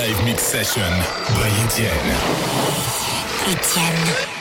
Live Mix Session by Etienne. Etienne.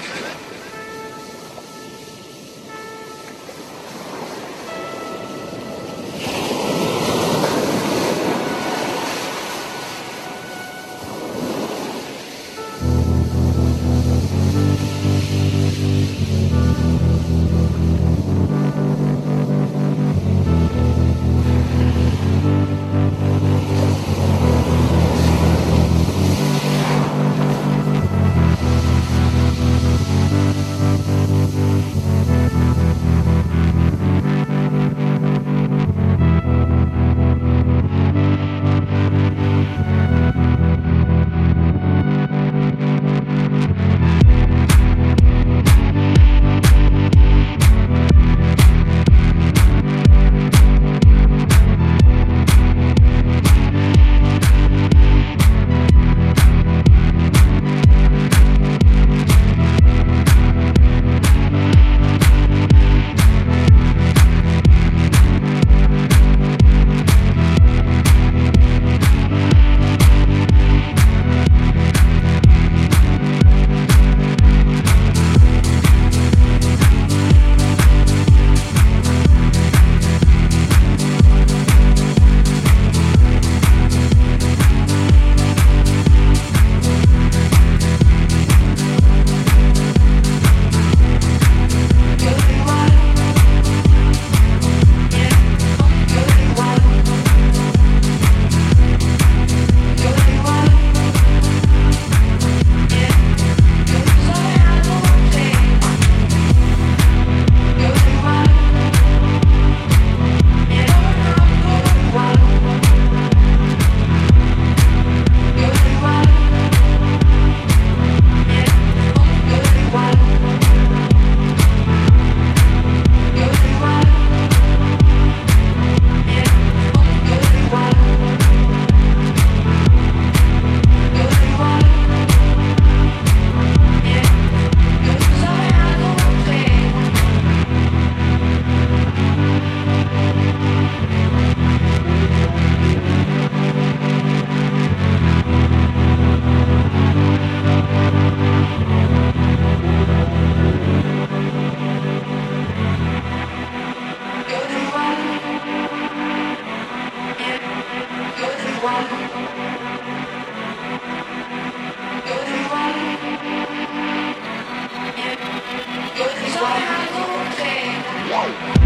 Whoa!